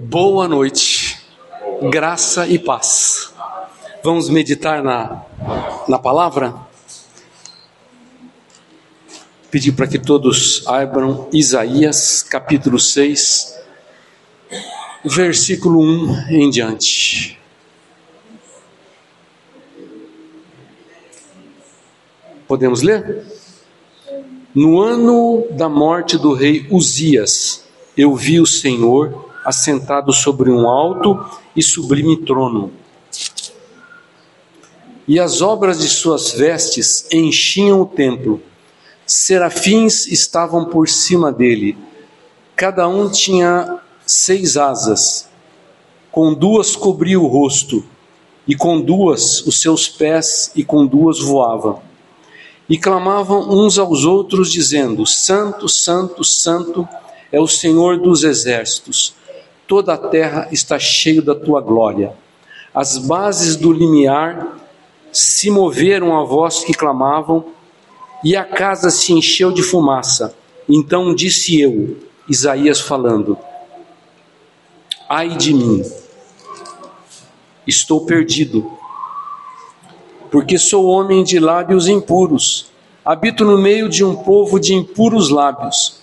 Boa noite, graça e paz. Vamos meditar na, na palavra? Pedir para que todos abram Isaías capítulo 6, versículo 1 em diante. Podemos ler? No ano da morte do rei Uzias, eu vi o Senhor assentado sobre um alto e sublime trono. E as obras de suas vestes enchiam o templo. Serafins estavam por cima dele. Cada um tinha seis asas. Com duas cobria o rosto, e com duas os seus pés, e com duas voava. E clamavam uns aos outros, dizendo: Santo, Santo, Santo é o Senhor dos exércitos toda a terra está cheia da tua glória. As bases do limiar se moveram à voz que clamavam, e a casa se encheu de fumaça. Então disse eu, Isaías falando: Ai de mim, estou perdido, porque sou homem de lábios impuros, habito no meio de um povo de impuros lábios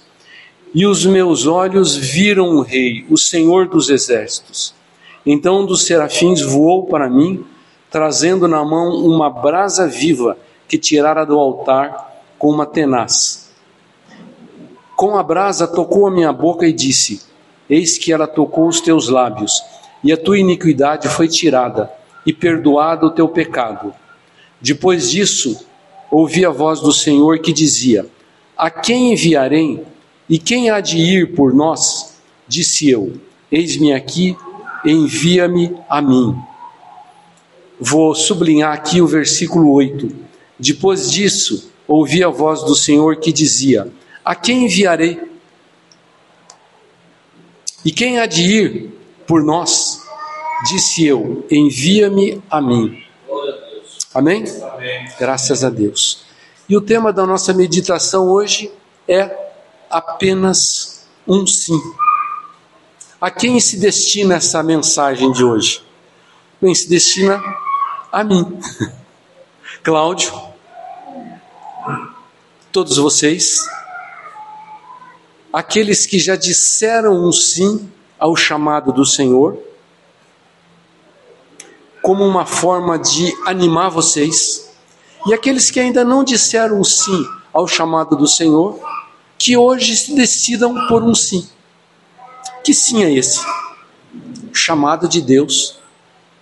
e os meus olhos viram o Rei, o Senhor dos exércitos. Então um dos serafins voou para mim, trazendo na mão uma brasa viva que tirara do altar com uma tenaz. Com a brasa tocou a minha boca e disse: Eis que ela tocou os teus lábios, e a tua iniquidade foi tirada, e perdoado o teu pecado. Depois disso, ouvi a voz do Senhor que dizia: A quem enviarei? E quem há de ir por nós? Disse eu: Eis-me aqui, envia-me a mim. Vou sublinhar aqui o versículo 8. Depois disso, ouvi a voz do Senhor que dizia: A quem enviarei? E quem há de ir por nós? Disse eu: Envia-me a mim. Amém? Amém? Graças a Deus. E o tema da nossa meditação hoje é apenas um sim. A quem se destina essa mensagem de hoje? Bem, se destina a mim, Cláudio, todos vocês, aqueles que já disseram um sim ao chamado do Senhor, como uma forma de animar vocês, e aqueles que ainda não disseram um sim ao chamado do Senhor, que hoje se decidam por um sim. Que sim é esse? chamado de Deus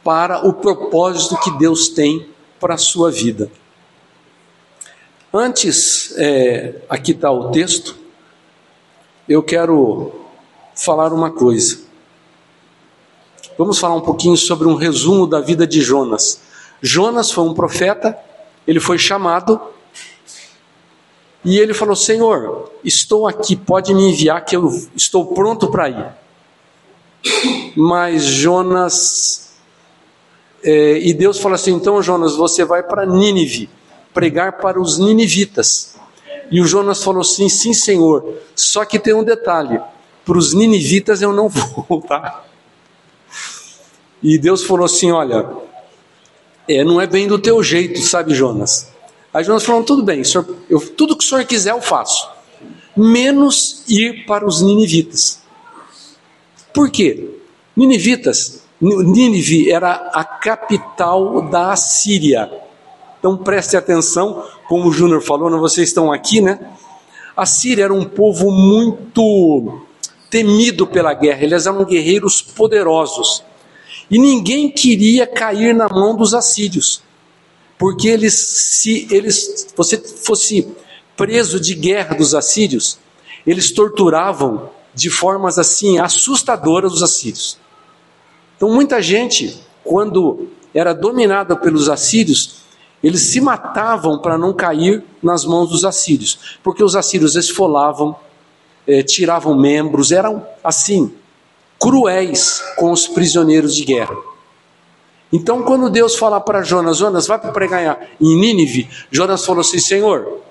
para o propósito que Deus tem para a sua vida. Antes, é, aqui está o texto, eu quero falar uma coisa. Vamos falar um pouquinho sobre um resumo da vida de Jonas. Jonas foi um profeta, ele foi chamado e ele falou: Senhor, estou aqui, pode me enviar que eu estou pronto para ir. Mas Jonas, é, e Deus falou assim: então, Jonas, você vai para Nínive, pregar para os ninivitas. E o Jonas falou assim: sim, Senhor, só que tem um detalhe: para os ninivitas eu não vou, tá? E Deus falou assim: olha, é, não é bem do teu jeito, sabe, Jonas? Aí Jonas falou: tudo bem, senhor, eu, tudo que o senhor quiser eu faço, menos ir para os ninivitas. Por quê? Ninivitas, Nínive era a capital da Assíria. Então preste atenção, como o Júnior falou, né, vocês estão aqui, né? A Síria era um povo muito temido pela guerra, eles eram guerreiros poderosos. E ninguém queria cair na mão dos assírios porque eles, se eles, você fosse preso de guerra dos assírios, eles torturavam de formas assim assustadoras os assírios. Então muita gente, quando era dominada pelos assírios, eles se matavam para não cair nas mãos dos assírios, porque os assírios esfolavam, eh, tiravam membros, eram assim cruéis com os prisioneiros de guerra. Então, quando Deus fala para Jonas, Jonas, vai para pregar em Nínive, Jonas falou assim: Senhor,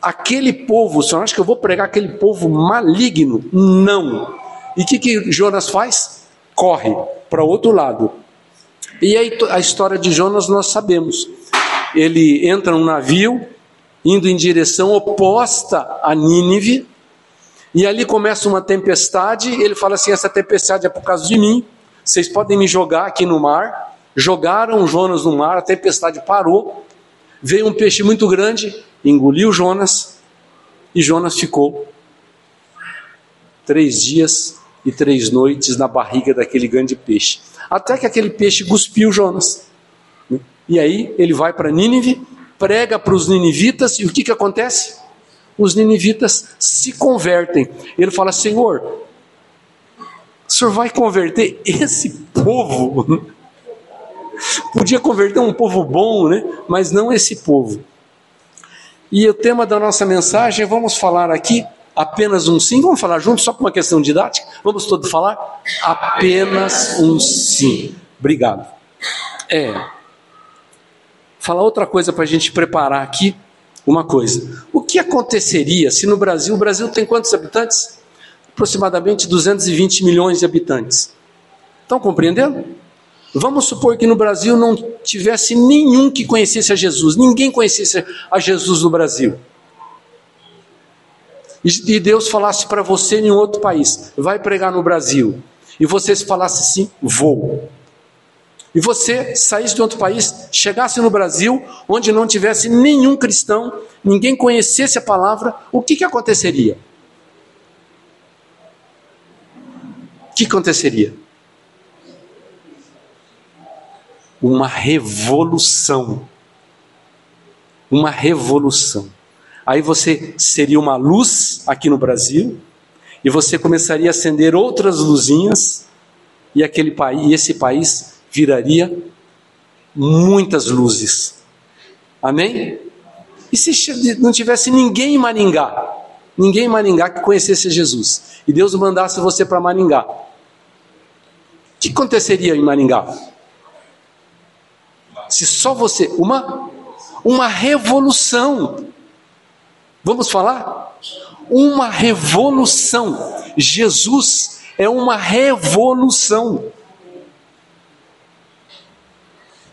aquele povo, o senhor acha que eu vou pregar aquele povo maligno? Não. E o que, que Jonas faz? Corre para outro lado. E aí a história de Jonas nós sabemos. Ele entra num navio, indo em direção oposta a Nínive, e ali começa uma tempestade. Ele fala assim: essa tempestade é por causa de mim. Vocês podem me jogar aqui no mar. Jogaram Jonas no mar, a tempestade parou. Veio um peixe muito grande, engoliu Jonas, e Jonas ficou três dias e três noites na barriga daquele grande peixe. Até que aquele peixe cuspiu Jonas. E aí ele vai para Nínive, prega para os ninivitas, e o que, que acontece? Os ninivitas se convertem. Ele fala: Senhor, o senhor vai converter esse povo? Podia converter um povo bom, né? mas não esse povo. E o tema da nossa mensagem, vamos falar aqui apenas um sim. Vamos falar juntos, só por uma questão didática? Vamos todos falar? Apenas um sim. Obrigado. É. Falar outra coisa para a gente preparar aqui. Uma coisa. O que aconteceria se no Brasil, o Brasil tem quantos habitantes? Aproximadamente 220 milhões de habitantes. Estão compreendendo? Vamos supor que no Brasil não tivesse nenhum que conhecesse a Jesus, ninguém conhecesse a Jesus no Brasil. E Deus falasse para você em outro país, vai pregar no Brasil, e você falasse assim, vou. E você saísse de outro país, chegasse no Brasil, onde não tivesse nenhum cristão, ninguém conhecesse a palavra, o que, que aconteceria? O que aconteceria? uma revolução. Uma revolução. Aí você seria uma luz aqui no Brasil, e você começaria a acender outras luzinhas, e aquele país, esse país viraria muitas luzes. Amém? E se não tivesse ninguém em Maringá, ninguém em Maringá que conhecesse Jesus, e Deus mandasse você para Maringá, o que aconteceria em Maringá? Se só você, uma uma revolução. Vamos falar? Uma revolução. Jesus é uma revolução.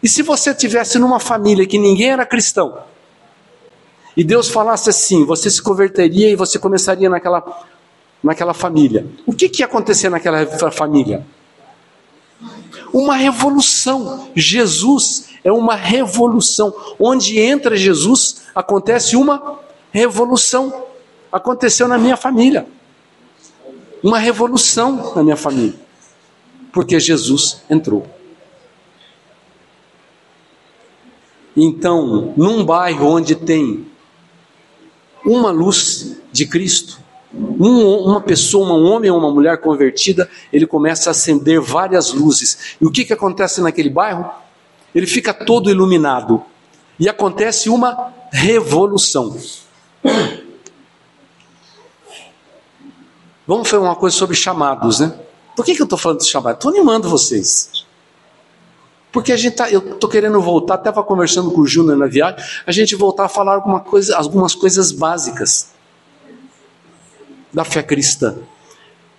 E se você tivesse numa família que ninguém era cristão, e Deus falasse assim, você se converteria e você começaria naquela, naquela família, o que, que ia acontecer naquela família? Uma revolução. Jesus é uma revolução. Onde entra Jesus, acontece uma revolução. Aconteceu na minha família. Uma revolução na minha família. Porque Jesus entrou. Então, num bairro onde tem uma luz de Cristo, um, uma pessoa, um homem ou uma mulher convertida, ele começa a acender várias luzes. E o que, que acontece naquele bairro? Ele fica todo iluminado. E acontece uma revolução. Vamos fazer uma coisa sobre chamados, né? Por que, que eu estou falando de chamado? Estou animando vocês. Porque a gente tá, eu estou querendo voltar, estava conversando com o Júnior na viagem, a gente voltar a falar alguma coisa, algumas coisas básicas da fé cristã.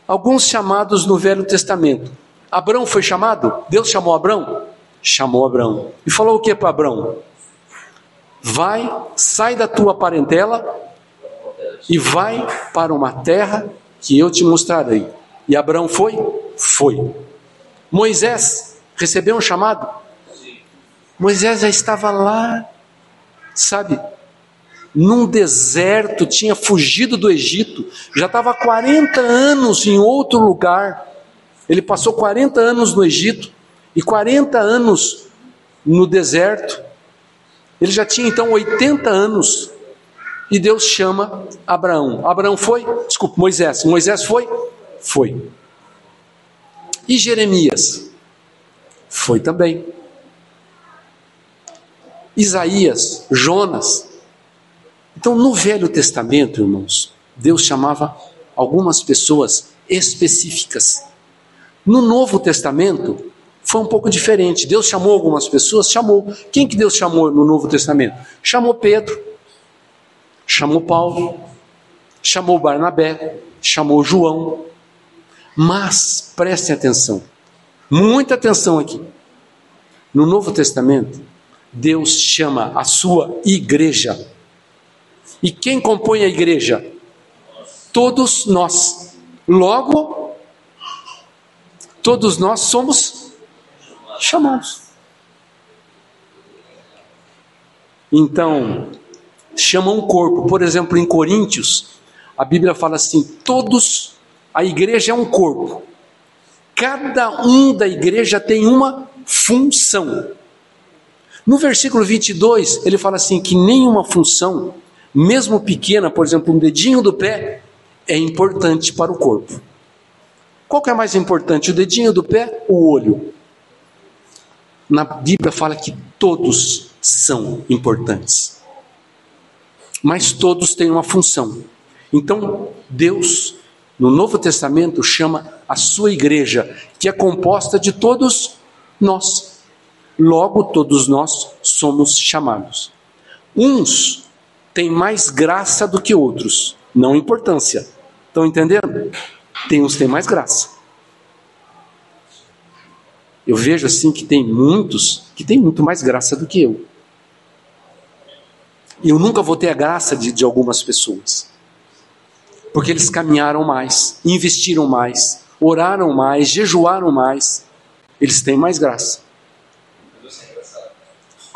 Alguns chamados no Velho Testamento. Abraão foi chamado? Deus chamou Abraão? Chamou Abraão. E falou o que para Abraão? Vai, sai da tua parentela e vai para uma terra que eu te mostrarei. E Abraão foi? Foi. Moisés recebeu um chamado? Moisés já estava lá, sabe, num deserto, tinha fugido do Egito, já estava 40 anos em outro lugar. Ele passou 40 anos no Egito e 40 anos no deserto. Ele já tinha então 80 anos. E Deus chama Abraão. Abraão foi? Desculpa, Moisés. Moisés foi? Foi. E Jeremias? Foi também. Isaías, Jonas, então, no Velho Testamento, irmãos, Deus chamava algumas pessoas específicas. No Novo Testamento, foi um pouco diferente. Deus chamou algumas pessoas, chamou. Quem que Deus chamou no Novo Testamento? Chamou Pedro, chamou Paulo, chamou Barnabé, chamou João. Mas prestem atenção, muita atenção aqui. No Novo Testamento, Deus chama a sua igreja. E quem compõe a igreja? Todos nós. Logo, todos nós somos chamados. Então, chama um corpo. Por exemplo, em Coríntios, a Bíblia fala assim: todos, a igreja é um corpo. Cada um da igreja tem uma função. No versículo 22, ele fala assim: que nenhuma função, mesmo pequena, por exemplo, um dedinho do pé, é importante para o corpo. Qual que é mais importante, o dedinho do pé ou o olho? Na Bíblia fala que todos são importantes. Mas todos têm uma função. Então, Deus, no Novo Testamento, chama a sua igreja, que é composta de todos nós. Logo, todos nós somos chamados. Uns têm mais graça do que outros, não importância. Estão entendendo? Tem uns que têm mais graça. Eu vejo assim que tem muitos que têm muito mais graça do que eu. E eu nunca vou ter a graça de, de algumas pessoas. Porque eles caminharam mais, investiram mais, oraram mais, jejuaram mais. Eles têm mais graça.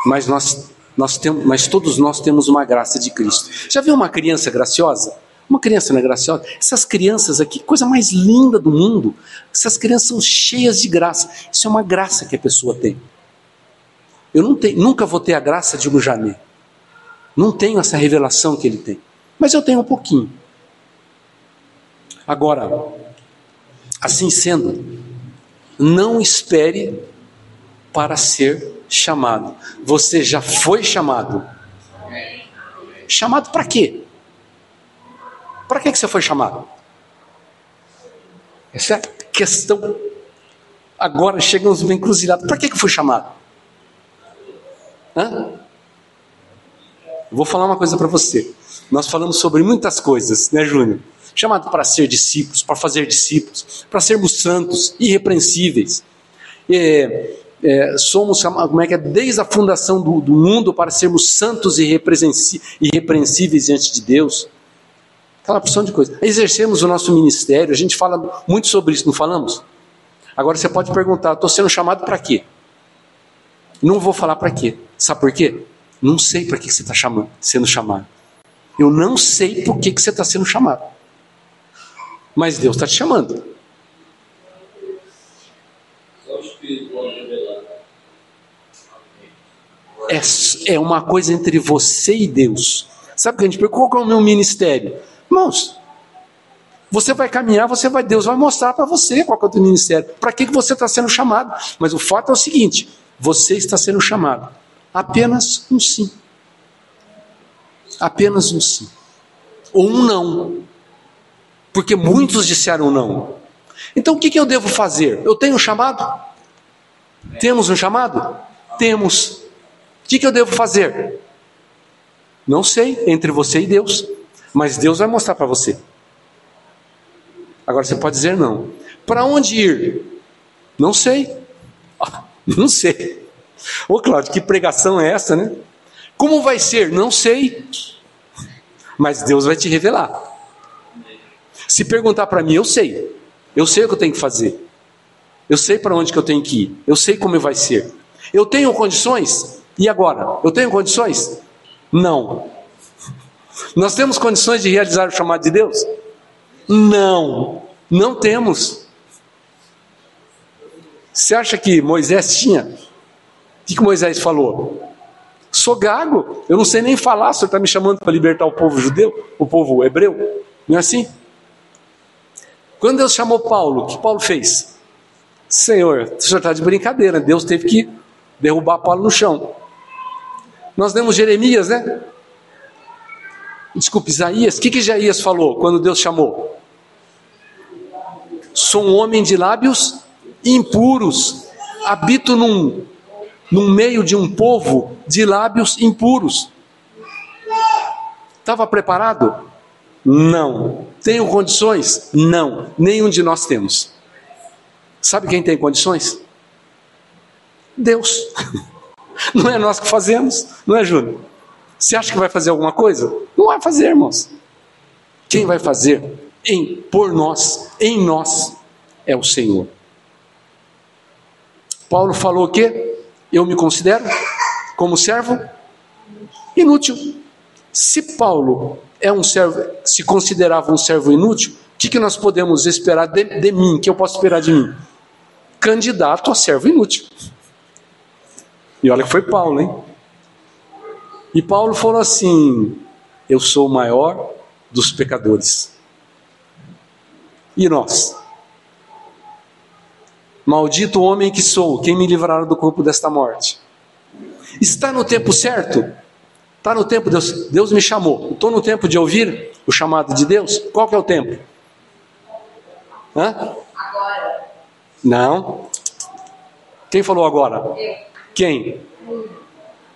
Mas nós, nós temos, mas todos nós temos uma graça de Cristo. Já viu uma criança graciosa? Uma criança não é graciosa? Essas crianças aqui, coisa mais linda do mundo. Essas crianças são cheias de graça. Isso é uma graça que a pessoa tem. Eu não tenho, nunca vou ter a graça de um Jané. Não tenho essa revelação que ele tem. Mas eu tenho um pouquinho. Agora, assim sendo, não espere para ser chamado. Você já foi chamado. Chamado para quê? Para que você foi chamado? Essa é a questão. Agora chegamos bem encruzilhada. Para que, que foi chamado? Hã? Vou falar uma coisa para você. Nós falamos sobre muitas coisas, né, Júnior? Chamado para ser discípulos, para fazer discípulos, para sermos santos, irrepreensíveis. É, é, somos como é que é? Desde a fundação do, do mundo para sermos santos e irrepreensíveis diante de Deus. Aquela opção de coisa. Exercemos o nosso ministério, a gente fala muito sobre isso, não falamos? Agora você pode perguntar: estou sendo chamado para quê? Não vou falar para quê. Sabe por quê? Não sei para que você está sendo chamado. Eu não sei por que, que você está sendo chamado. Mas Deus está te chamando. É, é uma coisa entre você e Deus. Sabe o que a gente pergunta? Qual é o meu ministério? Irmãos, você vai caminhar, você vai, Deus vai mostrar para você qual é o teu ministério. Para que, que você está sendo chamado? Mas o fato é o seguinte: você está sendo chamado. Apenas um sim. Apenas um sim. Ou um não. Porque muitos disseram não. Então o que, que eu devo fazer? Eu tenho um chamado? Temos um chamado? Temos. O que, que eu devo fazer? Não sei, entre você e Deus. Mas Deus vai mostrar para você. Agora você pode dizer não. Para onde ir? Não sei. não sei. Ô Cláudio, que pregação é essa, né? Como vai ser? Não sei. Mas Deus vai te revelar. Se perguntar para mim, eu sei. Eu sei o que eu tenho que fazer. Eu sei para onde que eu tenho que ir. Eu sei como vai ser. Eu tenho condições? E agora? Eu tenho condições? Não. Nós temos condições de realizar o chamado de Deus? Não. Não temos. Você acha que Moisés tinha? que, que Moisés falou? Sou gago, eu não sei nem falar, o senhor está me chamando para libertar o povo judeu, o povo hebreu? Não é assim? Quando Deus chamou Paulo, o que Paulo fez? Senhor, o senhor está de brincadeira, Deus teve que derrubar Paulo no chão. Nós lemos Jeremias, né? Desculpe, Isaías, o que, que Isaías falou quando Deus chamou? Sou um homem de lábios impuros, habito num no meio de um povo de lábios impuros. Estava preparado? Não. Tenho condições? Não. Nenhum de nós temos. Sabe quem tem condições? Deus. Não é nós que fazemos, não é, Júnior? Você acha que vai fazer alguma coisa? Não vai fazer, irmãos. Quem vai fazer em por nós, em nós, é o Senhor. Paulo falou o quê? Eu me considero como servo inútil. Se Paulo é um servo, se considerava um servo inútil, o que, que nós podemos esperar de, de mim? que eu posso esperar de mim? Candidato a servo inútil. E olha que foi Paulo, hein? E Paulo falou assim: Eu sou o maior dos pecadores. E nós? Maldito homem que sou, quem me livrará do corpo desta morte? Está no tempo certo? Está no tempo, Deus, Deus me chamou. Estou no tempo de ouvir o chamado de Deus? Qual que é o tempo? Hã? Agora. Não. Quem falou agora? Quem?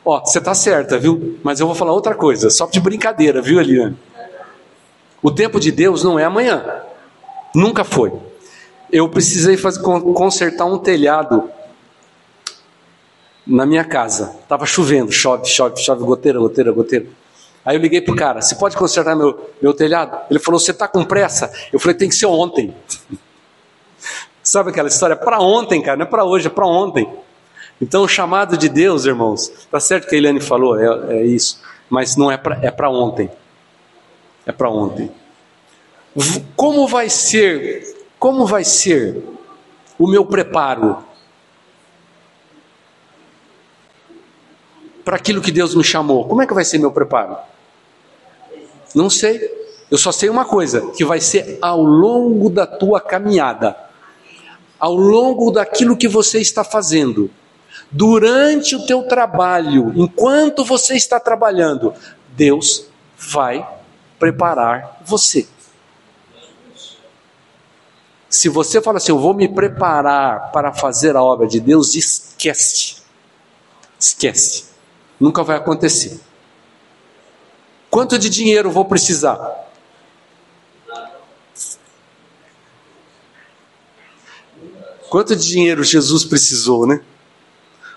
Ó, você está certa, viu? Mas eu vou falar outra coisa, só de brincadeira, viu, Eliane? O tempo de Deus não é amanhã. Nunca foi. Eu precisei fazer, consertar um telhado na minha casa. Tava chovendo, chove, chove, chove, goteira, goteira, goteira. Aí eu liguei pro cara, você pode consertar meu, meu telhado? Ele falou, você tá com pressa? Eu falei, tem que ser ontem. Sabe aquela história? Para ontem, cara, não é para hoje, é para ontem. Então, o chamado de Deus, irmãos, está certo que a Eliane falou, é, é isso, mas não é para é para ontem. É para ontem. Como vai ser? Como vai ser o meu preparo para aquilo que Deus me chamou? Como é que vai ser meu preparo? Não sei. Eu só sei uma coisa, que vai ser ao longo da tua caminhada, ao longo daquilo que você está fazendo durante o teu trabalho, enquanto você está trabalhando, Deus vai preparar você. Se você fala assim, eu vou me preparar para fazer a obra de Deus, esquece. Esquece. Nunca vai acontecer. Quanto de dinheiro vou precisar? Quanto de dinheiro Jesus precisou, né?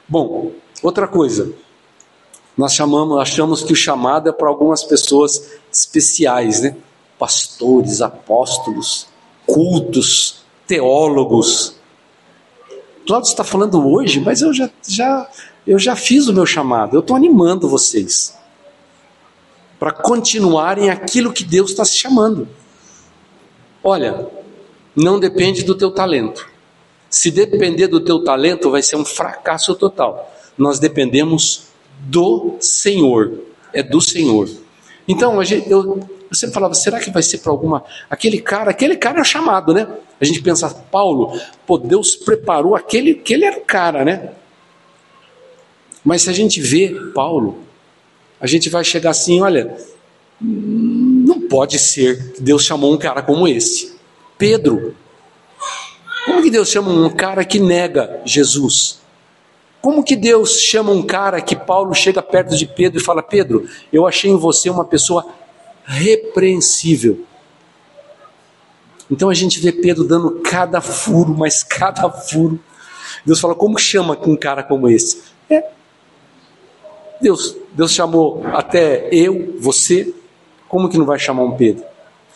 Bom, outra coisa. Nós chamamos, achamos que o chamado é para algumas pessoas especiais, né? Pastores, apóstolos, cultos, teólogos. Cláudio está falando hoje, mas eu já, já, eu já fiz o meu chamado. Eu estou animando vocês para continuarem aquilo que Deus está se chamando. Olha, não depende do teu talento. Se depender do teu talento, vai ser um fracasso total. Nós dependemos do Senhor. É do Senhor. Então, eu, eu sempre falava, será que vai ser para alguma. Aquele cara, aquele cara é chamado, né? A gente pensa, Paulo, pô, Deus preparou aquele, aquele era o cara, né? Mas se a gente vê Paulo, a gente vai chegar assim, olha, não pode ser que Deus chamou um cara como esse. Pedro, como que Deus chama um cara que nega Jesus? Como que Deus chama um cara que Paulo chega perto de Pedro e fala: Pedro, eu achei em você uma pessoa repreensível. Então a gente vê Pedro dando cada furo, mas cada furo. Deus fala: como chama um cara como esse? É. Deus, Deus chamou até eu, você, como que não vai chamar um Pedro?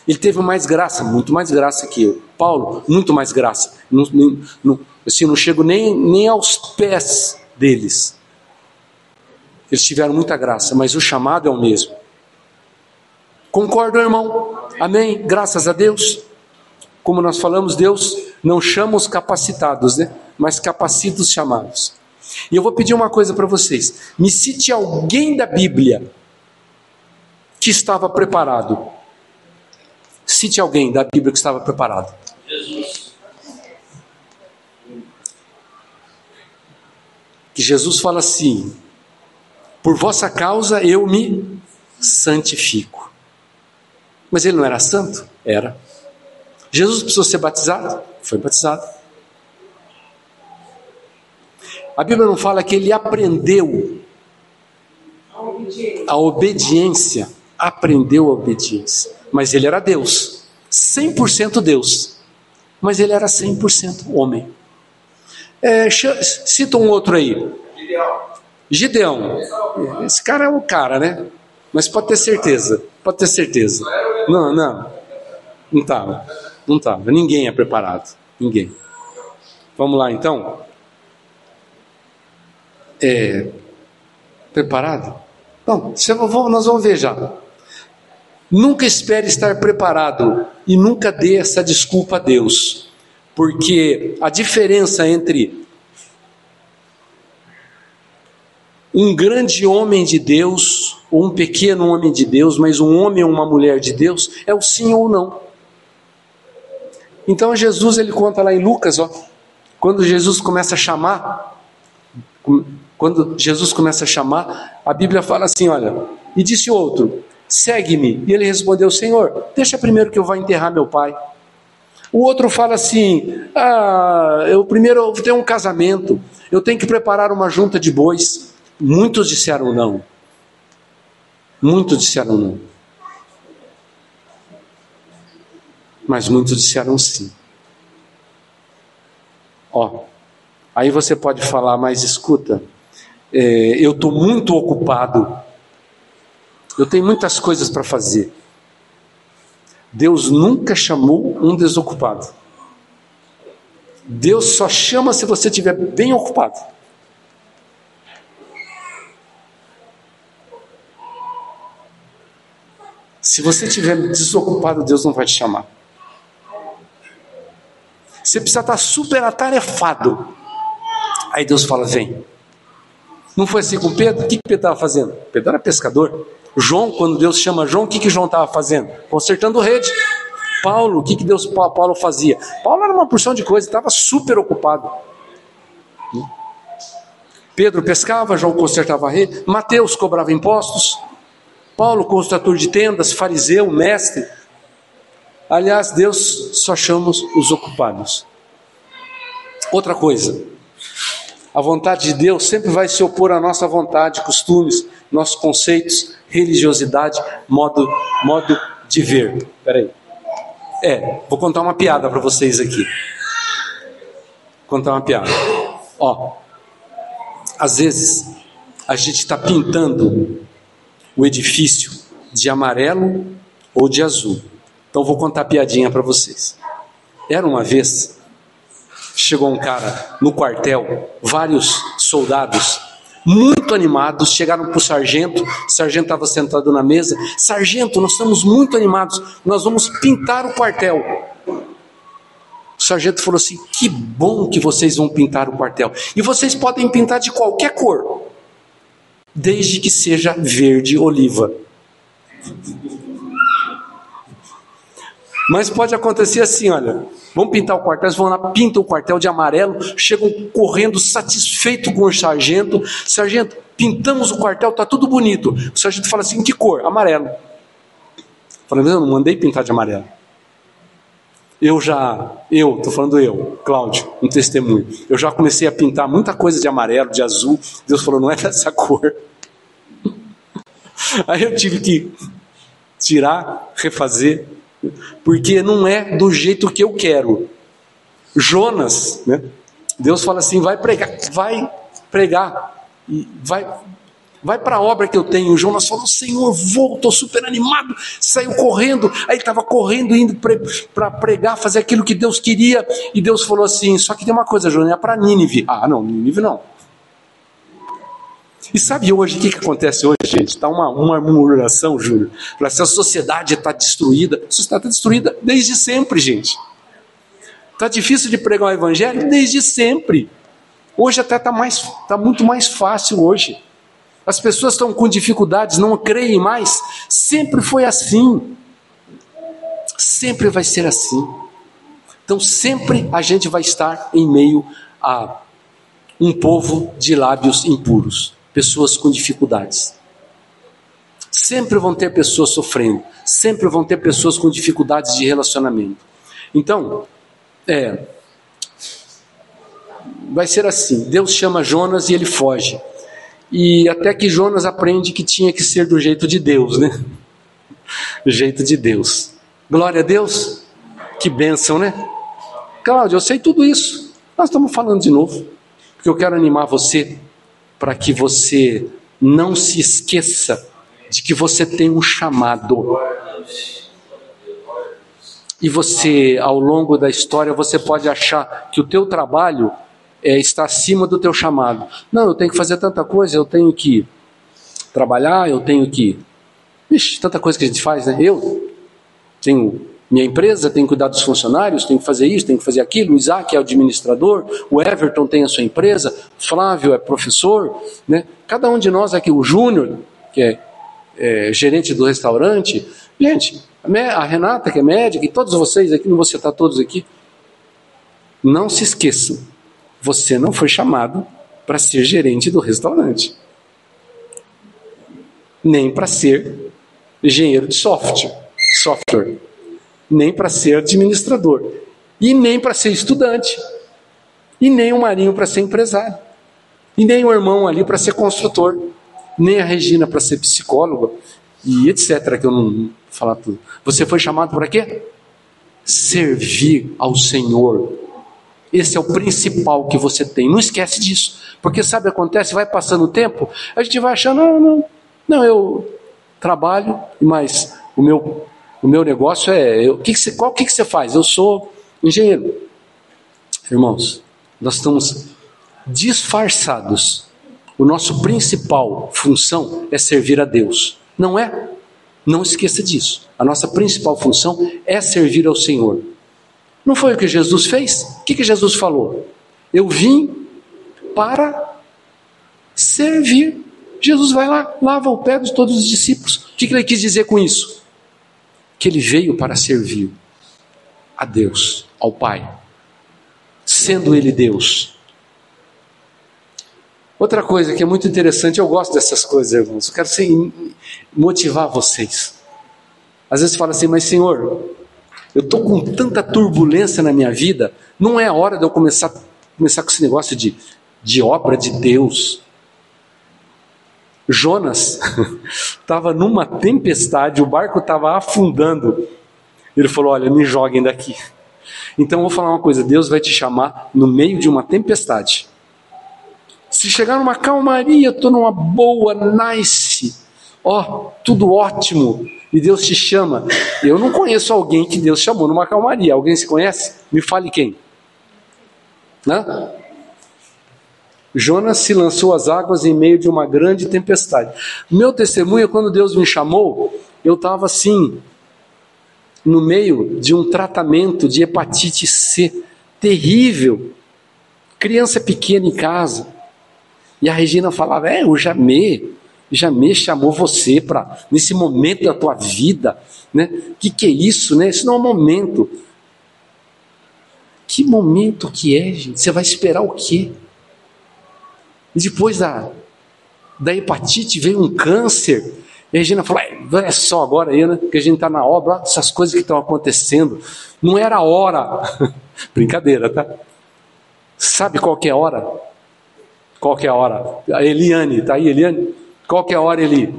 Ele teve mais graça, muito mais graça que eu. Paulo, muito mais graça. Não, não, assim, não chego nem, nem aos pés deles. Eles tiveram muita graça, mas o chamado é o mesmo. Concordo, irmão? Amém? Graças a Deus. Como nós falamos, Deus não chama os capacitados, né? mas capacita os chamados. E eu vou pedir uma coisa para vocês: me cite alguém da Bíblia que estava preparado Cite alguém da Bíblia que estava preparado. Jesus. Que Jesus fala assim: Por vossa causa eu me santifico. Mas ele não era santo? Era. Jesus precisou ser batizado? Foi batizado. A Bíblia não fala que ele aprendeu a obediência aprendeu a obediência. Mas ele era Deus, 100% Deus. Mas ele era 100% homem. É, cita um outro aí. Gideão. Esse cara é o cara, né? Mas pode ter certeza. Pode ter certeza. Não, não. Não estava. Não estava. Ninguém é preparado. Ninguém. Vamos lá então. É, preparado? Bom, nós vamos ver já. Nunca espere estar preparado e nunca dê essa desculpa a Deus, porque a diferença entre um grande homem de Deus ou um pequeno homem de Deus, mas um homem ou uma mulher de Deus é o sim ou não. Então Jesus ele conta lá em Lucas, ó, quando Jesus começa a chamar, quando Jesus começa a chamar, a Bíblia fala assim, olha, e disse outro: segue-me. E ele respondeu: Senhor, deixa primeiro que eu vá enterrar meu pai. O outro fala assim: ah, eu primeiro eu tenho um casamento, eu tenho que preparar uma junta de bois. Muitos disseram não. Muitos disseram não. Mas muitos disseram sim. Ó, aí você pode falar, mas escuta, é, eu estou muito ocupado eu tenho muitas coisas para fazer. Deus nunca chamou um desocupado. Deus só chama se você estiver bem ocupado. Se você estiver desocupado, Deus não vai te chamar. Você precisa estar super atarefado. Aí Deus fala: vem. Não foi assim com Pedro? O que Pedro estava fazendo? Pedro era pescador. João, quando Deus chama João, o que, que João estava fazendo? Consertando rede. Paulo, o que, que Deus Paulo fazia? Paulo era uma porção de coisa, estava super ocupado. Pedro pescava, João consertava a rede, Mateus cobrava impostos, Paulo, construtor de tendas, fariseu, mestre. Aliás, Deus só chama os ocupados. Outra coisa, a vontade de Deus sempre vai se opor à nossa vontade, costumes, nossos conceitos, religiosidade, modo, modo de ver. Peraí. É, vou contar uma piada para vocês aqui. Contar uma piada. Ó, às vezes a gente está pintando o edifício de amarelo ou de azul. Então vou contar a piadinha para vocês. Era uma vez chegou um cara no quartel, vários soldados muito animados, chegaram para o sargento, o sargento estava sentado na mesa, sargento, nós estamos muito animados, nós vamos pintar o quartel. O sargento falou assim: que bom que vocês vão pintar o quartel. E vocês podem pintar de qualquer cor, desde que seja verde oliva. Mas pode acontecer assim, olha, vamos pintar o quartel, eles vão lá, pintam o quartel de amarelo, chegam correndo satisfeito com o sargento. Sargento, pintamos o quartel, tá tudo bonito. O sargento fala assim, que cor? Amarelo. Falando, eu não mandei pintar de amarelo. Eu já, eu, estou falando eu, Cláudio, um testemunho. Eu já comecei a pintar muita coisa de amarelo, de azul. Deus falou, não é dessa cor. Aí eu tive que tirar, refazer, porque não é do jeito que eu quero. Jonas, né? Deus fala assim: vai pregar, vai pregar, vai, vai para a obra que eu tenho. Jonas falou: Senhor, vou, estou super animado. Saiu correndo, aí estava correndo, indo para pregar, fazer aquilo que Deus queria. E Deus falou assim: Só que tem uma coisa, Jonas, é para Nínive. Ah, não, Nínive não. E sabe hoje o que, que acontece hoje, gente? Está uma, uma murmuração, Júlio. Se a sociedade está destruída, a sociedade está destruída desde sempre, gente. Está difícil de pregar o evangelho desde sempre. Hoje até está mais, tá muito mais fácil hoje. As pessoas estão com dificuldades, não creem mais. Sempre foi assim. Sempre vai ser assim. Então sempre a gente vai estar em meio a um povo de lábios impuros pessoas com dificuldades. Sempre vão ter pessoas sofrendo, sempre vão ter pessoas com dificuldades de relacionamento. Então, é, vai ser assim: Deus chama Jonas e ele foge. E até que Jonas aprende que tinha que ser do jeito de Deus, né? jeito de Deus. Glória a Deus. Que bênção, né? Cláudio, eu sei tudo isso. Nós estamos falando de novo. Porque eu quero animar você para que você não se esqueça de que você tem um chamado. E você, ao longo da história, você pode achar que o teu trabalho é, está acima do teu chamado. Não, eu tenho que fazer tanta coisa, eu tenho que trabalhar, eu tenho que. Ixi, tanta coisa que a gente faz, né? Eu tenho minha empresa, tenho que cuidar dos funcionários, tenho que fazer isso, tenho que fazer aquilo. O Isaac é administrador, o Everton tem a sua empresa, Flávio é professor, né? Cada um de nós aqui, o Júnior, que é, é gerente do restaurante, gente, a Renata, que é médica, e todos vocês aqui, não vou citar todos aqui, não se esqueçam, você não foi chamado para ser gerente do restaurante, nem para ser engenheiro de software. software nem para ser administrador, e nem para ser estudante, e nem o Marinho para ser empresário, e nem o irmão ali para ser construtor, nem a Regina para ser psicóloga, e etc. Que eu não vou falar tudo. Você foi chamado para quê? Servir ao Senhor. Esse é o principal que você tem. Não esquece disso. Porque sabe acontece? Vai passando o tempo, a gente vai achando, não, não, não, eu trabalho, mas o meu o meu negócio é. Eu, que que você, qual que, que você faz? Eu sou engenheiro. Irmãos, nós estamos disfarçados. O nosso principal função é servir a Deus. Não é? Não esqueça disso. A nossa principal função é servir ao Senhor. Não foi o que Jesus fez? O que, que Jesus falou? Eu vim para servir. Jesus vai lá, lava o pé de todos os discípulos. O que, que ele quis dizer com isso? Que ele veio para servir a Deus, ao Pai, sendo ele Deus. Outra coisa que é muito interessante, eu gosto dessas coisas, irmãos. Eu quero assim, motivar vocês. Às vezes fala assim, mas Senhor, eu estou com tanta turbulência na minha vida, não é hora de eu começar, começar com esse negócio de, de obra de Deus. Jonas estava numa tempestade, o barco estava afundando. Ele falou: Olha, me joguem daqui. Então eu vou falar uma coisa: Deus vai te chamar no meio de uma tempestade. Se chegar numa calmaria, estou numa boa, nice, ó, oh, tudo ótimo, e Deus te chama. Eu não conheço alguém que Deus chamou numa calmaria. Alguém se conhece? Me fale quem. Hã? Jonas se lançou às águas em meio de uma grande tempestade. Meu testemunho é quando Deus me chamou, eu estava assim, no meio de um tratamento de hepatite C terrível. Criança pequena em casa. E a Regina falava: É, o Jamê, Jamê chamou você para, nesse momento da tua vida, né? que, que é isso, né? Isso não é um momento. Que momento que é, gente? Você vai esperar o quê? E depois da, da hepatite veio um câncer. E a Regina falou: é só agora aí, né? Que a gente está na obra, essas coisas que estão acontecendo. Não era a hora. Brincadeira, tá? Sabe qual que é a hora? Qual que é a hora? A Eliane, tá aí, Eliane? Qual que é a hora, Eli?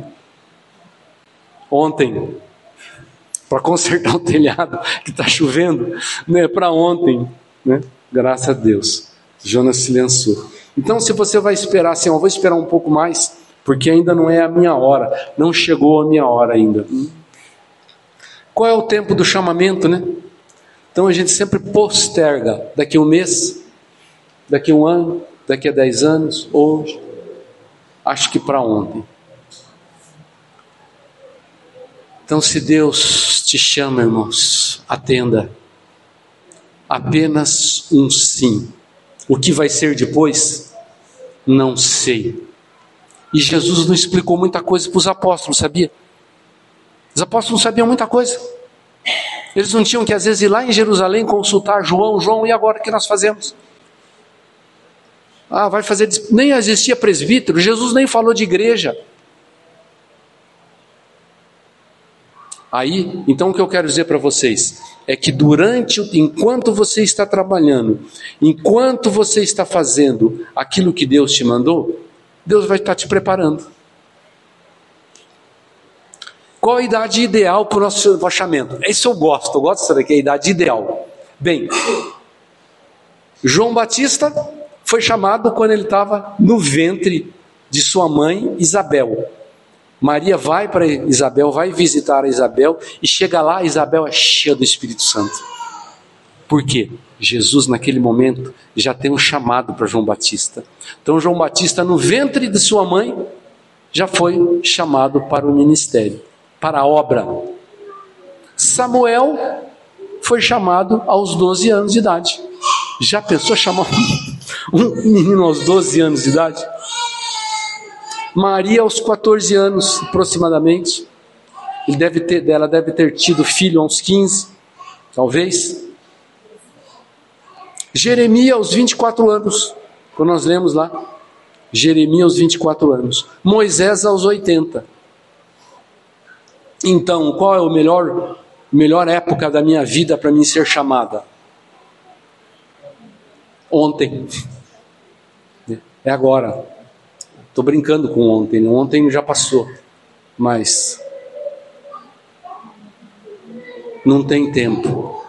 Ontem. Para consertar o telhado que está chovendo, né? Para ontem, né? Graças a Deus. Jonas se lançou. Então, se você vai esperar assim, eu vou esperar um pouco mais, porque ainda não é a minha hora, não chegou a minha hora ainda. Qual é o tempo do chamamento, né? Então a gente sempre posterga daqui um mês, daqui um ano, daqui a dez anos, hoje, acho que para ontem. Então, se Deus te chama, irmãos, atenda. Apenas um sim o que vai ser depois? Não sei. E Jesus não explicou muita coisa para os apóstolos, sabia? Os apóstolos sabiam muita coisa. Eles não tinham que, às vezes, ir lá em Jerusalém consultar João, João, e agora o que nós fazemos? Ah, vai fazer. Nem existia presbítero, Jesus nem falou de igreja. Aí, então o que eu quero dizer para vocês é que durante, enquanto você está trabalhando, enquanto você está fazendo aquilo que Deus te mandou, Deus vai estar te preparando. Qual a idade ideal para o nosso baixamento? Isso eu gosto, eu gosto saber que é a idade ideal. Bem, João Batista foi chamado quando ele estava no ventre de sua mãe Isabel. Maria vai para Isabel, vai visitar a Isabel e chega lá, Isabel é cheia do Espírito Santo. Por quê? Jesus, naquele momento, já tem um chamado para João Batista. Então, João Batista, no ventre de sua mãe, já foi chamado para o ministério, para a obra. Samuel foi chamado aos 12 anos de idade. Já pensou chamar um menino aos 12 anos de idade? Maria aos 14 anos aproximadamente. Ele deve ter, ela deve ter tido filho aos 15, talvez. Jeremias aos 24 anos, quando nós lemos lá. Jeremias aos 24 anos. Moisés aos 80. Então, qual é o melhor melhor época da minha vida para mim ser chamada? Ontem. É agora. Estou brincando com ontem, ontem já passou, mas não tem tempo.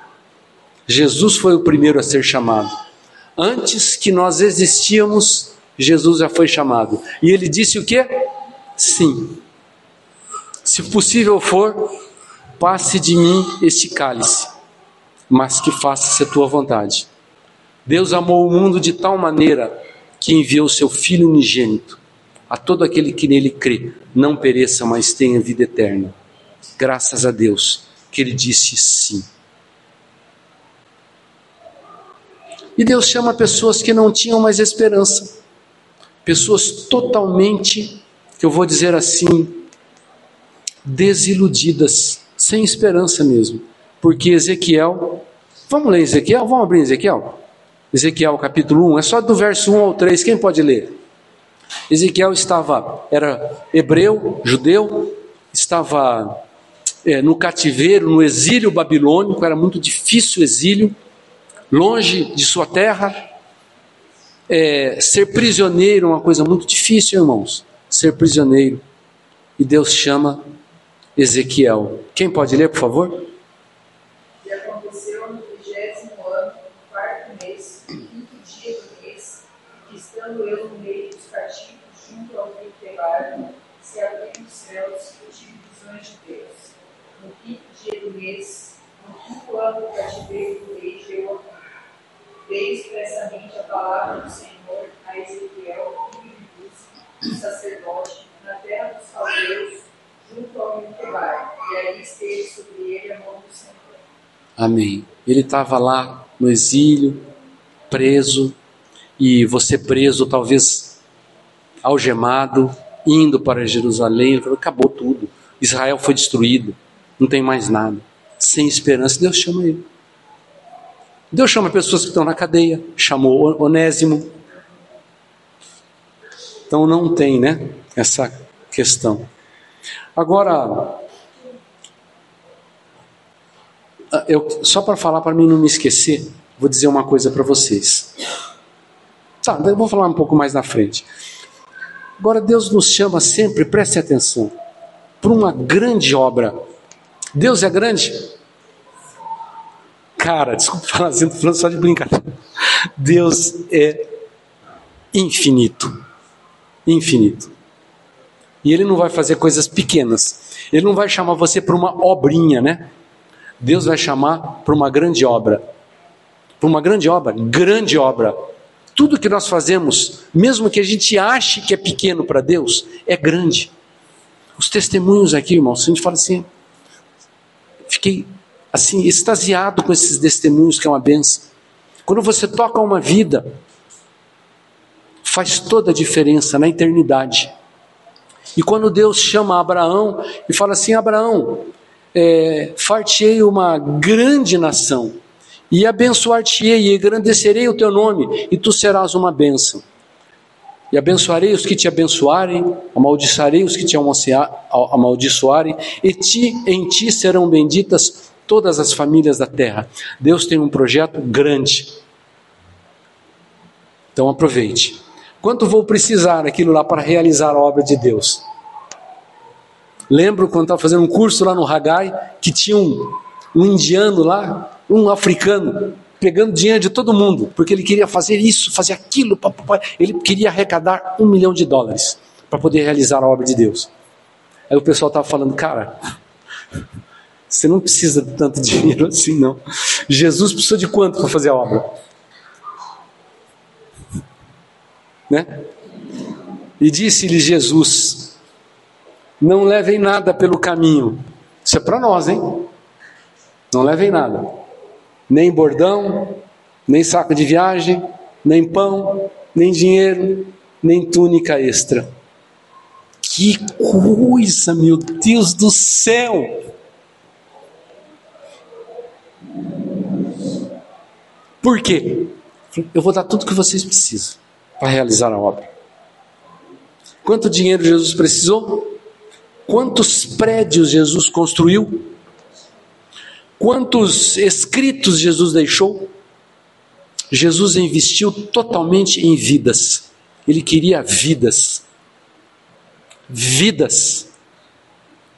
Jesus foi o primeiro a ser chamado. Antes que nós existíamos, Jesus já foi chamado. E ele disse o que? Sim. Se possível for, passe de mim este cálice, mas que faça-se a tua vontade. Deus amou o mundo de tal maneira que enviou seu Filho unigênito a todo aquele que nele crê, não pereça, mas tenha vida eterna. Graças a Deus que ele disse sim. E Deus chama pessoas que não tinham mais esperança, pessoas totalmente, que eu vou dizer assim, desiludidas, sem esperança mesmo. Porque Ezequiel, vamos ler Ezequiel? Vamos abrir Ezequiel? Ezequiel capítulo 1, é só do verso 1 ao 3, quem pode ler? Ezequiel estava, era hebreu, judeu, estava é, no cativeiro, no exílio babilônico, era muito difícil o exílio, longe de sua terra. É, ser prisioneiro é uma coisa muito difícil, irmãos. Ser prisioneiro. E Deus chama Ezequiel. Quem pode ler, por favor? E aconteceu no vigésimo ano, no quarto mês, quinto dia do mês, que estando eu no meio junto ao se abriram os céus e tive visões de Deus. No quinto dia do mês, no quinto ano do cativeiro do rei Jeová, veio expressamente a palavra do Senhor a Ezequiel, filho de sacerdote, na terra dos caldeus, junto ao rio Quebar, e aí esteve sobre ele a mão do Senhor. Amém. Ele estava lá no exílio, preso, e você preso talvez algemado, indo para Jerusalém. Ele falou: acabou tudo. Israel foi destruído, não tem mais nada. Sem esperança, Deus chama ele. Deus chama pessoas que estão na cadeia, chamou Onésimo. Então não tem, né, essa questão. Agora, eu, só para falar, para mim não me esquecer, vou dizer uma coisa para vocês. Tá, eu vou falar um pouco mais na frente. Agora, Deus nos chama sempre, preste atenção, para uma grande obra. Deus é grande? Cara, desculpa falar assim, estou falando só de brincadeira. Deus é infinito. Infinito. E Ele não vai fazer coisas pequenas. Ele não vai chamar você para uma obrinha, né? Deus vai chamar para uma grande obra. Para uma grande obra, grande obra. Tudo que nós fazemos, mesmo que a gente ache que é pequeno para Deus, é grande. Os testemunhos aqui, irmãos, a gente fala assim, fiquei assim extasiado com esses testemunhos que é uma benção. Quando você toca uma vida, faz toda a diferença na eternidade. E quando Deus chama Abraão e fala assim: Abraão, é, fartei uma grande nação e abençoar-te-ei, e engrandecerei o teu nome, e tu serás uma bênção. E abençoarei os que te abençoarem, amaldiçarei os que te amaldiçoarem, e ti, em ti serão benditas todas as famílias da terra. Deus tem um projeto grande. Então aproveite. Quanto vou precisar aquilo lá para realizar a obra de Deus? Lembro quando estava fazendo um curso lá no Hagai, que tinha um, um indiano lá, um africano, pegando dinheiro de todo mundo, porque ele queria fazer isso, fazer aquilo, ele queria arrecadar um milhão de dólares para poder realizar a obra de Deus. Aí o pessoal estava falando, cara, você não precisa de tanto dinheiro assim, não. Jesus precisou de quanto para fazer a obra? Né? E disse-lhe Jesus: Não levem nada pelo caminho. Isso é para nós, hein? Não levem nada. Nem bordão, nem saco de viagem, nem pão, nem dinheiro, nem túnica extra. Que coisa, meu Deus do céu! Por quê? Eu vou dar tudo que vocês precisam para realizar a obra. Quanto dinheiro Jesus precisou? Quantos prédios Jesus construiu? Quantos escritos Jesus deixou? Jesus investiu totalmente em vidas. Ele queria vidas. Vidas.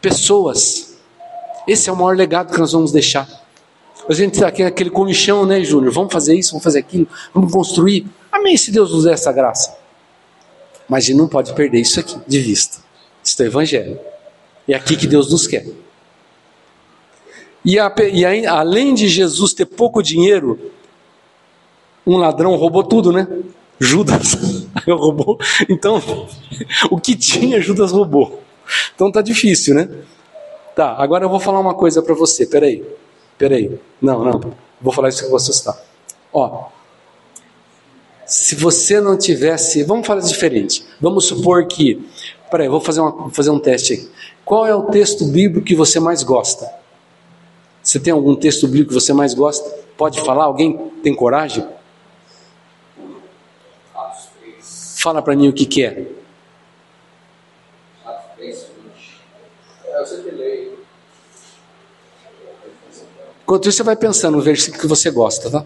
Pessoas. Esse é o maior legado que nós vamos deixar. A gente está aqui naquele comichão, né, Júnior? Vamos fazer isso, vamos fazer aquilo, vamos construir. Amém, se Deus nos der essa graça. Mas a gente não pode perder isso aqui de vista. Isso é o Evangelho. É aqui que Deus nos quer. E, a, e a, além de Jesus ter pouco dinheiro, um ladrão roubou tudo, né? Judas roubou. Então, o que tinha, Judas roubou. Então tá difícil, né? Tá, agora eu vou falar uma coisa para você. Peraí, peraí. Não, não. Vou falar isso que você está. Ó, se você não tivesse, vamos falar diferente. Vamos supor que, peraí, vou fazer, uma, vou fazer um teste aqui. Qual é o texto bíblico que você mais gosta? Você tem algum texto bíblico que você mais gosta? Pode falar? Alguém tem coragem? Fala para mim o que, que é. Enquanto isso, você vai pensando no versículo que você gosta, tá?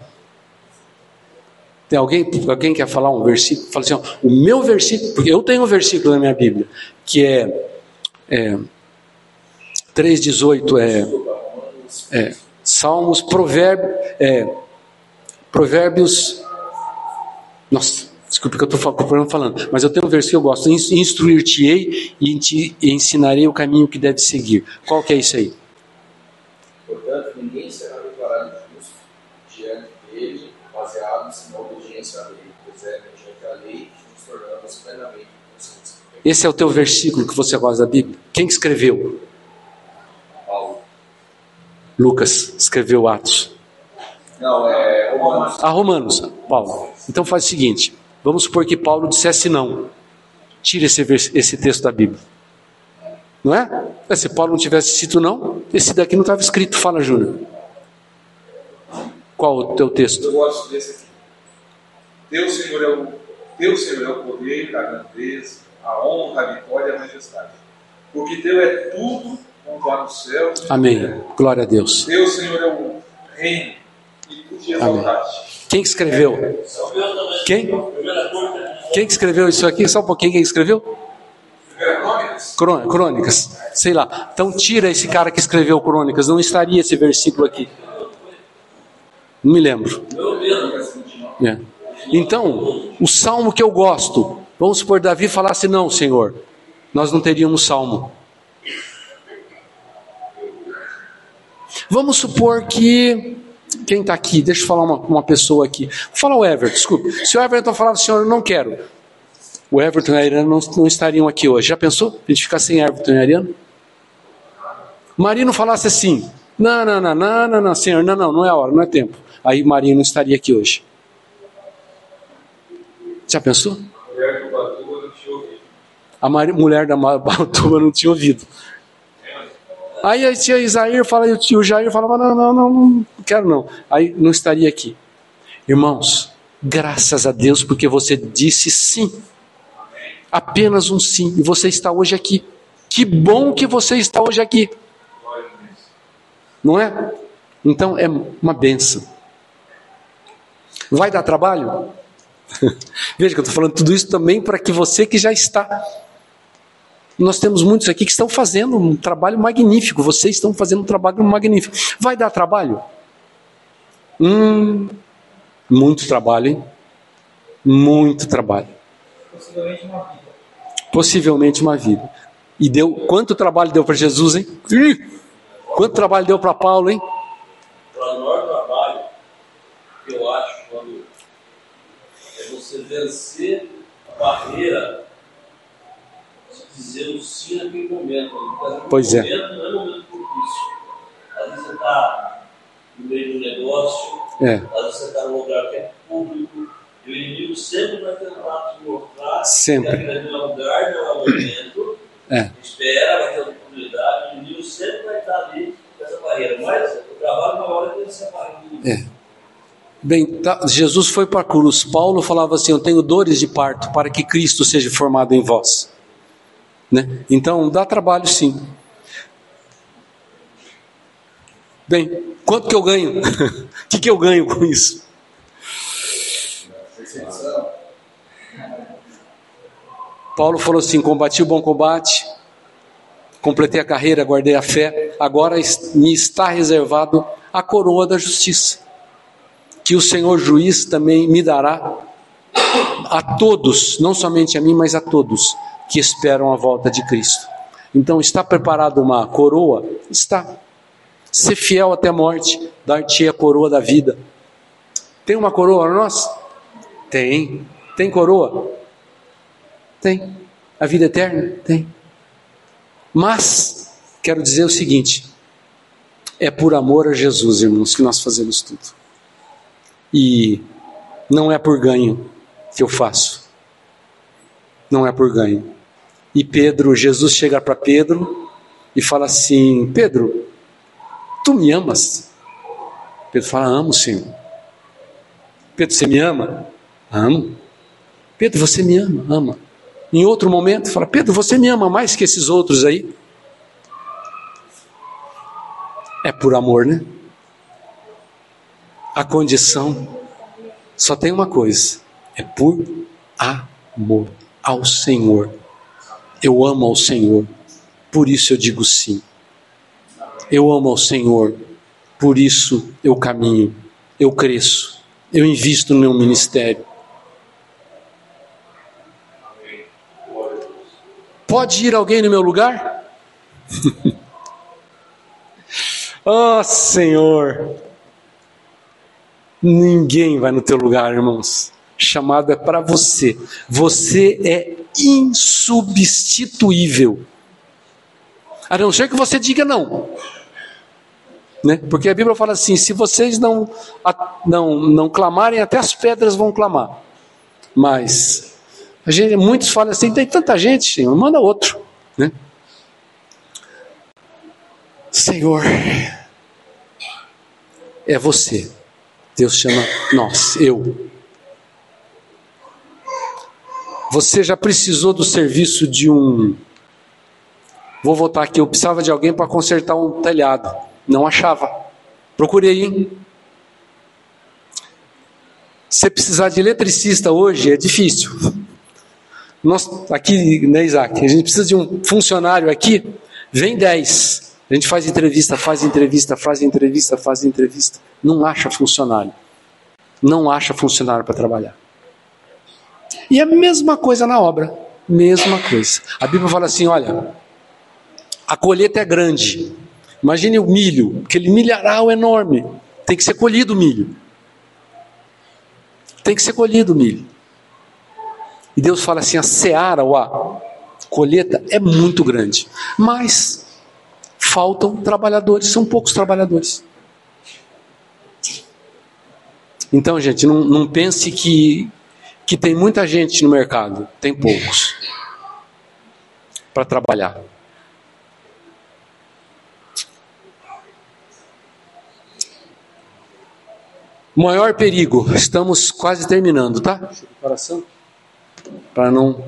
Tem alguém, alguém quer falar um versículo? Fala assim, ó, o meu versículo, porque eu tenho um versículo na minha Bíblia, que é, é 3,18, é é, Salmos, Provérbios, é, Provérbios. Nossa, desculpe que eu estou falando, mas eu tenho um versículo que eu gosto: Instruir-te-ei e te ensinarei o caminho que deve seguir. Qual que é isso aí? Portanto, ninguém será declarado justo diante dele, baseado na obediência à lei, pois é mediante a lei que nos tornamos plenamente Esse é o teu versículo que você gosta da Bíblia? Quem escreveu? Lucas escreveu Atos? Não, é Romanos. A Romanos, Paulo. Então faz o seguinte: vamos supor que Paulo dissesse não. Tira esse, esse texto da Bíblia. Não é? é? Se Paulo não tivesse escrito não, esse daqui não estava escrito. Fala, Júnior. Qual o teu texto? Eu gosto desse aqui. Deus, Senhor, é o, Deus, Senhor, é o poder, a grandeza, a honra, a vitória e a majestade. Porque Teu é tudo no céu. Amém. Glória a Deus. Deus, Senhor, é o reino e podia vontade. Quem escreveu? Quem? Quem escreveu isso aqui? Só um pouquinho, quem escreveu? Crônicas. Crônicas. Sei lá. Então tira esse cara que escreveu Crônicas. Não estaria esse versículo aqui. Não me lembro. É. Então, o salmo que eu gosto, vamos supor Davi falasse não, Senhor, nós não teríamos salmo. Vamos supor que. Quem está aqui? Deixa eu falar uma, uma pessoa aqui. Fala o Everton, desculpe. Se o Everton falar, senhor, eu não quero. O Everton e a Ariana não, não estariam aqui hoje. Já pensou? A gente ficar sem Everton e Ariana? Marino falasse assim: não, não, não, não, não, não, senhor, não, não, não é hora, não é tempo. Aí Marino não estaria aqui hoje. Já pensou? A mulher da Batuba não tinha ouvido. Aí a tia Isaír fala, e o tio Jair falava, não, não, não, não quero não. Aí não estaria aqui. Irmãos, graças a Deus, porque você disse sim. Apenas um sim. E você está hoje aqui. Que bom que você está hoje aqui. Não é? Então é uma benção. Vai dar trabalho? Veja que eu estou falando tudo isso também para que você que já está Nós temos muitos aqui que estão fazendo um trabalho magnífico. Vocês estão fazendo um trabalho magnífico. Vai dar trabalho? Hum, muito trabalho, hein? Muito trabalho. Possivelmente uma vida. Possivelmente uma vida. E deu quanto trabalho deu para Jesus, hein? Quanto trabalho deu para Paulo, hein? O maior trabalho que eu acho quando é você vencer a barreira de dizer o sim naquele momento. Naquele Pois é. momento não é momento propício. Às vezes você está no meio um negócio, É. às vezes você está num lugar que é público, e o inimigo sempre vai tentar te mostrar Sempre. que aquele é lugar, não é o momento. É. Espera, vai ter oportunidade, o inimigo sempre vai estar ali nessa barreira. Mas o trabalho na hora que ele separa do É. Bem, tá, Jesus foi para a cruz. Paulo falava assim: Eu tenho dores de parto para que Cristo seja formado em vós. Né? Então, dá trabalho sim. Bem, quanto que eu ganho? O que, que eu ganho com isso? Paulo falou assim: Combati o bom combate, completei a carreira, guardei a fé, agora me está reservado a coroa da justiça, que o Senhor juiz também me dará a todos, não somente a mim, mas a todos que esperam a volta de Cristo. Então, está preparado uma coroa? Está. Ser fiel até a morte, dar-te a coroa da vida. Tem uma coroa nós? Tem. Tem coroa? Tem. A vida eterna? Tem. Mas, quero dizer o seguinte: é por amor a Jesus, irmãos, que nós fazemos tudo. E não é por ganho que eu faço. Não é por ganho. E Pedro, Jesus chega para Pedro e fala assim: Pedro, tu me amas? Pedro fala: Amo, Senhor. Pedro, você me ama? Amo. Pedro, você me ama? Ama. Em outro momento, fala: Pedro, você me ama mais que esses outros aí? É por amor, né? A condição só tem uma coisa: é por amor ao Senhor. Eu amo ao Senhor, por isso eu digo sim. Eu amo ao Senhor, por isso eu caminho, eu cresço, eu invisto no meu ministério. Pode ir alguém no meu lugar? oh, Senhor. Ninguém vai no teu lugar, irmãos. Chamado é para você. Você é insubstituível. A não ser que você diga não. Né? Porque a Bíblia fala assim: se vocês não, não, não clamarem, até as pedras vão clamar. Mas a gente, muitos falam assim: tem tanta gente, Senhor, manda outro. Né? Senhor, é você. Deus chama nós, eu. Você já precisou do serviço de um. Vou voltar aqui, eu precisava de alguém para consertar um telhado. Não achava. Procurei, hein? Se precisar de eletricista hoje, é difícil. Nós, aqui, né, Isaac? A gente precisa de um funcionário aqui, vem 10. A gente faz entrevista, faz entrevista, faz entrevista, faz entrevista. Não acha funcionário. Não acha funcionário para trabalhar. E a mesma coisa na obra. Mesma coisa. A Bíblia fala assim: olha, a colheita é grande. Imagine o milho, aquele milharal enorme. Tem que ser colhido o milho. Tem que ser colhido o milho. E Deus fala assim: a seara, ou a colheita é muito grande. Mas faltam trabalhadores, são poucos trabalhadores. Então, gente, não, não pense que, que tem muita gente no mercado, tem poucos para trabalhar. Maior perigo, estamos quase terminando, tá? Coração. Para não.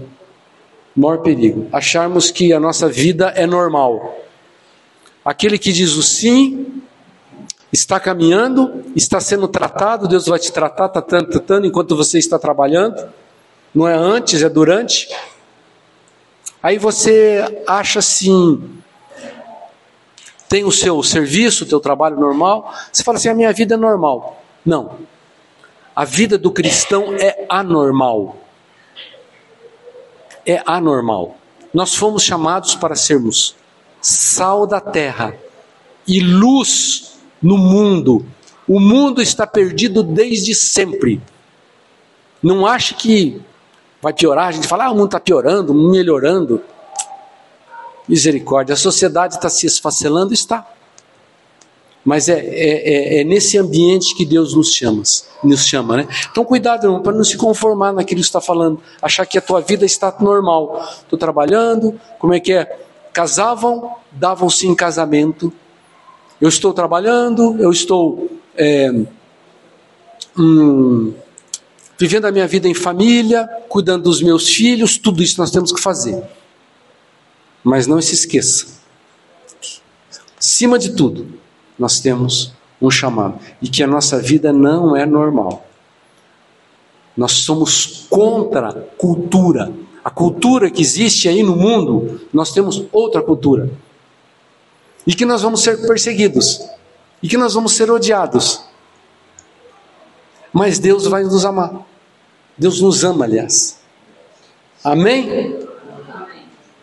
Maior perigo, acharmos que a nossa vida é normal. Aquele que diz o sim, está caminhando, está sendo tratado, Deus vai te tratar, está tratando enquanto você está trabalhando. Não é antes, é durante. Aí você acha assim, tem o seu serviço, o teu trabalho normal, você fala assim, a minha vida é normal. Não. A vida do cristão é anormal. É anormal. Nós fomos chamados para sermos sal da terra e luz no mundo. O mundo está perdido desde sempre. Não ache que vai piorar, a gente fala, ah, o mundo está piorando, melhorando. Misericórdia, a sociedade está se esfacelando? Está. Mas é, é, é, é, nesse ambiente que Deus nos chama, nos chama, né? Então cuidado, irmão, para não se conformar naquilo que está falando, achar que a tua vida está normal. Estou trabalhando, como é que é? Casavam, davam-se em casamento. Eu estou trabalhando, eu estou é, hum, vivendo a minha vida em família, cuidando dos meus filhos, tudo isso nós temos que fazer. Mas não se esqueça, acima de tudo, nós temos um chamado e que a nossa vida não é normal. Nós somos contra a cultura. A cultura que existe aí no mundo, nós temos outra cultura. E que nós vamos ser perseguidos. E que nós vamos ser odiados. Mas Deus vai nos amar. Deus nos ama, aliás. Amém?